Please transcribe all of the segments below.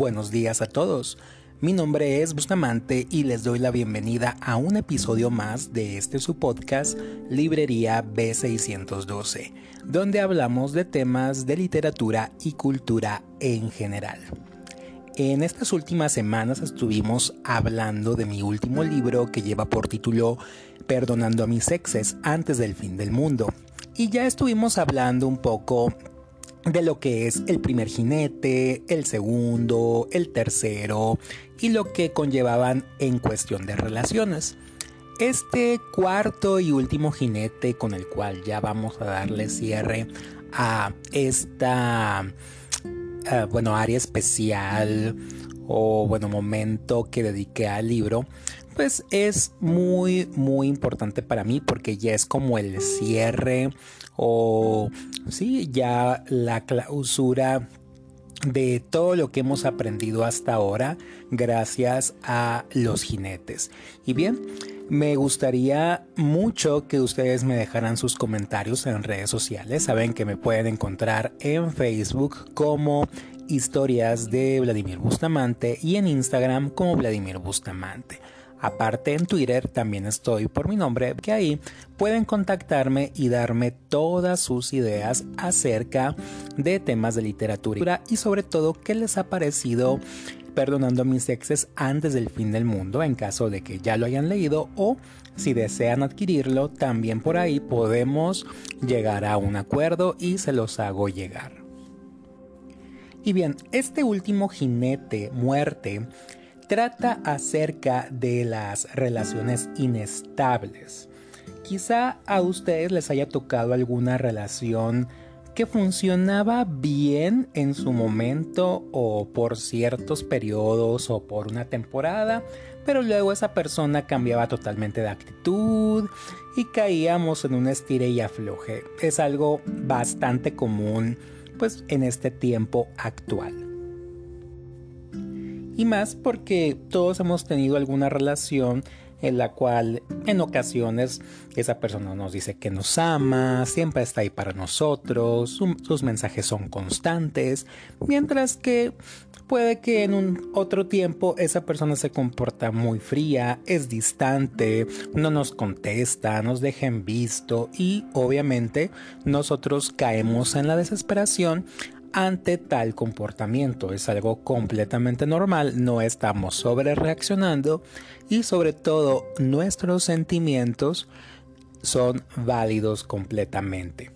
buenos días a todos. Mi nombre es Bustamante y les doy la bienvenida a un episodio más de este su podcast Librería B612, donde hablamos de temas de literatura y cultura en general. En estas últimas semanas estuvimos hablando de mi último libro que lleva por título Perdonando a mis exes antes del fin del mundo. Y ya estuvimos hablando un poco de lo que es el primer jinete, el segundo, el tercero y lo que conllevaban en cuestión de relaciones. Este cuarto y último jinete con el cual ya vamos a darle cierre a esta uh, bueno área especial o bueno momento que dediqué al libro pues es muy muy importante para mí porque ya es como el cierre o sí, ya la clausura de todo lo que hemos aprendido hasta ahora gracias a los jinetes. Y bien, me gustaría mucho que ustedes me dejaran sus comentarios en redes sociales. Saben que me pueden encontrar en Facebook como historias de Vladimir Bustamante y en Instagram como Vladimir Bustamante. Aparte en Twitter también estoy por mi nombre, que ahí pueden contactarme y darme todas sus ideas acerca de temas de literatura y sobre todo qué les ha parecido perdonando mis exes antes del fin del mundo en caso de que ya lo hayan leído o si desean adquirirlo también por ahí podemos llegar a un acuerdo y se los hago llegar. Y bien, este último jinete muerte trata acerca de las relaciones inestables. Quizá a ustedes les haya tocado alguna relación que funcionaba bien en su momento o por ciertos periodos o por una temporada, pero luego esa persona cambiaba totalmente de actitud y caíamos en un estire y afloje. Es algo bastante común pues en este tiempo actual. Y más porque todos hemos tenido alguna relación en la cual en ocasiones esa persona nos dice que nos ama, siempre está ahí para nosotros, sus mensajes son constantes, mientras que puede que en un otro tiempo esa persona se comporta muy fría, es distante, no nos contesta, nos deja en visto y obviamente nosotros caemos en la desesperación ante tal comportamiento. Es algo completamente normal, no estamos sobre reaccionando y sobre todo nuestros sentimientos son válidos completamente.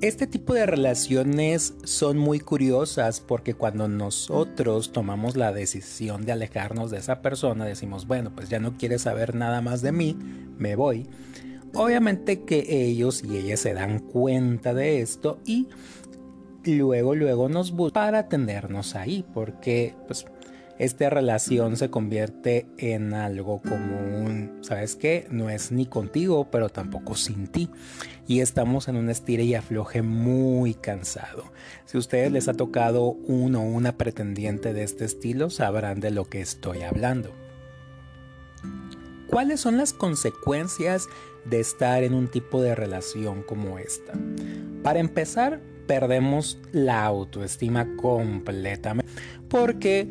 Este tipo de relaciones son muy curiosas porque cuando nosotros tomamos la decisión de alejarnos de esa persona, decimos, bueno, pues ya no quiere saber nada más de mí, me voy. Obviamente que ellos y ellas se dan cuenta de esto y luego, luego nos busca para tenernos ahí, porque pues esta relación se convierte en algo común, ¿sabes qué? No es ni contigo, pero tampoco sin ti. Y estamos en un estire y afloje muy cansado. Si a ustedes les ha tocado uno o una pretendiente de este estilo, sabrán de lo que estoy hablando. ¿Cuáles son las consecuencias de estar en un tipo de relación como esta? Para empezar, perdemos la autoestima completamente porque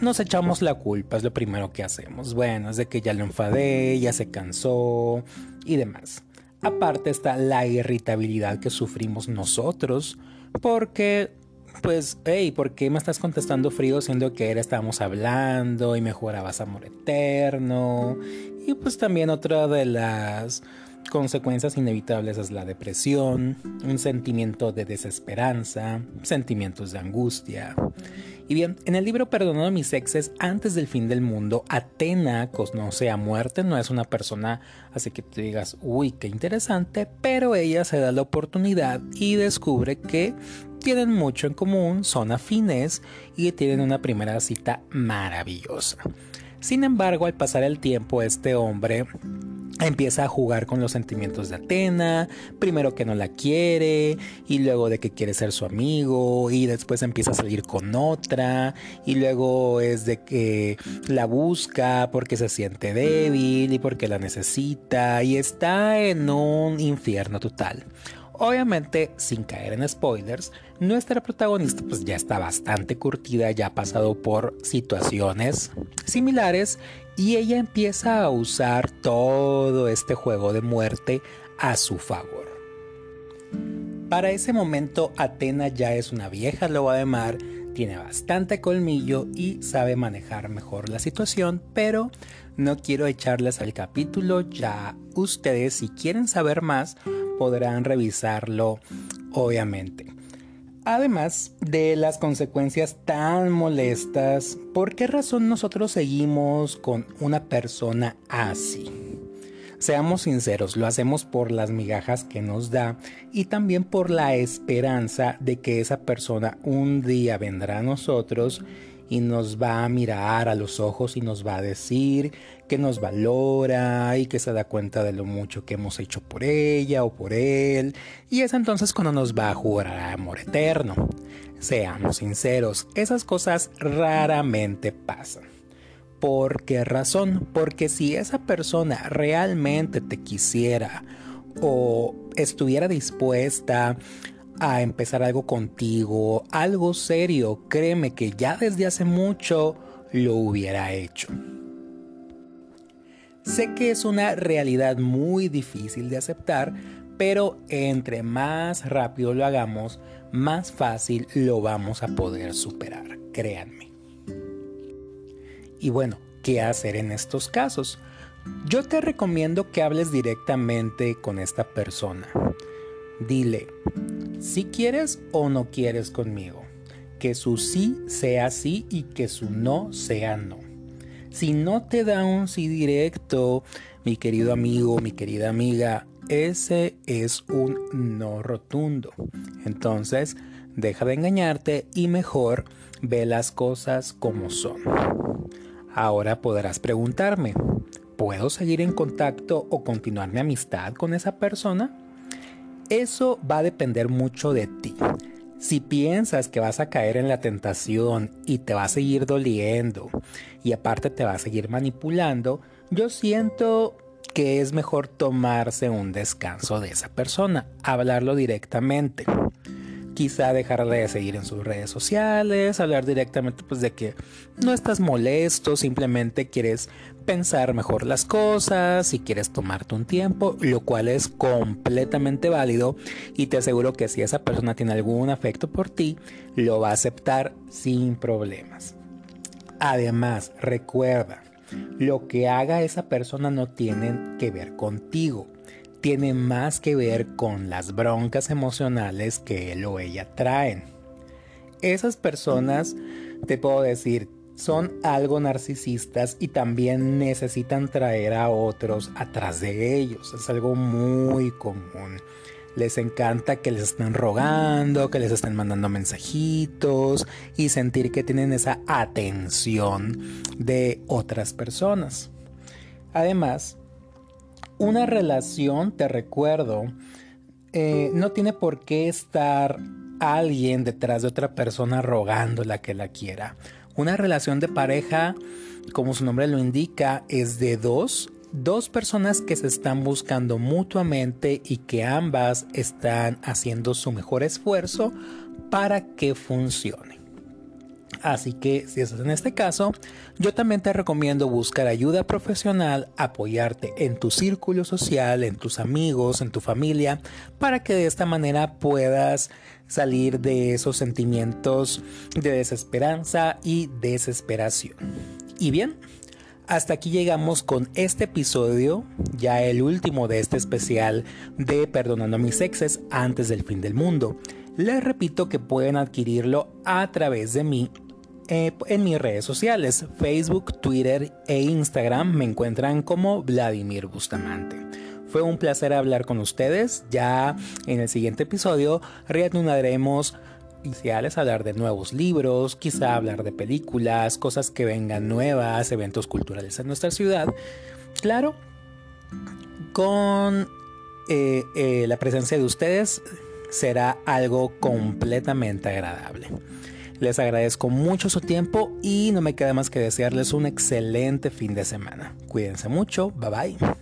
nos echamos la culpa, es lo primero que hacemos. Bueno, es de que ya lo enfadé, ya se cansó y demás. Aparte está la irritabilidad que sufrimos nosotros porque pues, hey, ¿por qué me estás contestando frío siendo que era estábamos hablando y me jurabas amor eterno? Y pues también otra de las consecuencias inevitables es la depresión, un sentimiento de desesperanza, sentimientos de angustia. Y bien, en el libro Perdonando a mis exes antes del fin del mundo, Atena conoce a muerte, no es una persona así que te digas, uy, qué interesante, pero ella se da la oportunidad y descubre que tienen mucho en común, son afines y tienen una primera cita maravillosa. Sin embargo, al pasar el tiempo, este hombre empieza a jugar con los sentimientos de Atena, primero que no la quiere y luego de que quiere ser su amigo y después empieza a salir con otra y luego es de que la busca porque se siente débil y porque la necesita y está en un infierno total. Obviamente, sin caer en spoilers, nuestra protagonista pues ya está bastante curtida, ya ha pasado por situaciones similares y ella empieza a usar todo este juego de muerte a su favor. Para ese momento, Atena ya es una vieja loba de mar, tiene bastante colmillo y sabe manejar mejor la situación, pero no quiero echarles al capítulo, ya ustedes si quieren saber más podrán revisarlo obviamente. Además de las consecuencias tan molestas, ¿por qué razón nosotros seguimos con una persona así? Seamos sinceros, lo hacemos por las migajas que nos da y también por la esperanza de que esa persona un día vendrá a nosotros y nos va a mirar a los ojos y nos va a decir que nos valora y que se da cuenta de lo mucho que hemos hecho por ella o por él. Y es entonces cuando nos va a jurar amor eterno. Seamos sinceros, esas cosas raramente pasan. ¿Por qué razón? Porque si esa persona realmente te quisiera o estuviera dispuesta a empezar algo contigo, algo serio, créeme que ya desde hace mucho lo hubiera hecho. Sé que es una realidad muy difícil de aceptar, pero entre más rápido lo hagamos, más fácil lo vamos a poder superar, créanme. Y bueno, ¿qué hacer en estos casos? Yo te recomiendo que hables directamente con esta persona. Dile, si quieres o no quieres conmigo. Que su sí sea sí y que su no sea no. Si no te da un sí directo, mi querido amigo, mi querida amiga, ese es un no rotundo. Entonces, deja de engañarte y mejor ve las cosas como son. Ahora podrás preguntarme, ¿puedo seguir en contacto o continuar mi amistad con esa persona? Eso va a depender mucho de ti. Si piensas que vas a caer en la tentación y te va a seguir doliendo y aparte te va a seguir manipulando, yo siento que es mejor tomarse un descanso de esa persona, hablarlo directamente quizá dejarle de seguir en sus redes sociales, hablar directamente pues de que no estás molesto, simplemente quieres pensar mejor las cosas y quieres tomarte un tiempo, lo cual es completamente válido y te aseguro que si esa persona tiene algún afecto por ti, lo va a aceptar sin problemas. Además, recuerda, lo que haga esa persona no tiene que ver contigo tiene más que ver con las broncas emocionales que él o ella traen. Esas personas, te puedo decir, son algo narcisistas y también necesitan traer a otros atrás de ellos. Es algo muy común. Les encanta que les estén rogando, que les estén mandando mensajitos y sentir que tienen esa atención de otras personas. Además, una relación, te recuerdo, eh, no tiene por qué estar alguien detrás de otra persona rogándola que la quiera. Una relación de pareja, como su nombre lo indica, es de dos, dos personas que se están buscando mutuamente y que ambas están haciendo su mejor esfuerzo para que funcione. Así que si estás en este caso, yo también te recomiendo buscar ayuda profesional, apoyarte en tu círculo social, en tus amigos, en tu familia, para que de esta manera puedas salir de esos sentimientos de desesperanza y desesperación. Y bien, hasta aquí llegamos con este episodio, ya el último de este especial de Perdonando a mis exes antes del fin del mundo. Les repito que pueden adquirirlo a través de mí eh, en mis redes sociales, Facebook, Twitter e Instagram me encuentran como Vladimir Bustamante. Fue un placer hablar con ustedes. Ya en el siguiente episodio reanudaremos iniciales, hablar de nuevos libros, quizá hablar de películas, cosas que vengan nuevas, eventos culturales en nuestra ciudad. Claro, con eh, eh, la presencia de ustedes será algo completamente agradable. Les agradezco mucho su tiempo y no me queda más que desearles un excelente fin de semana. Cuídense mucho, bye bye.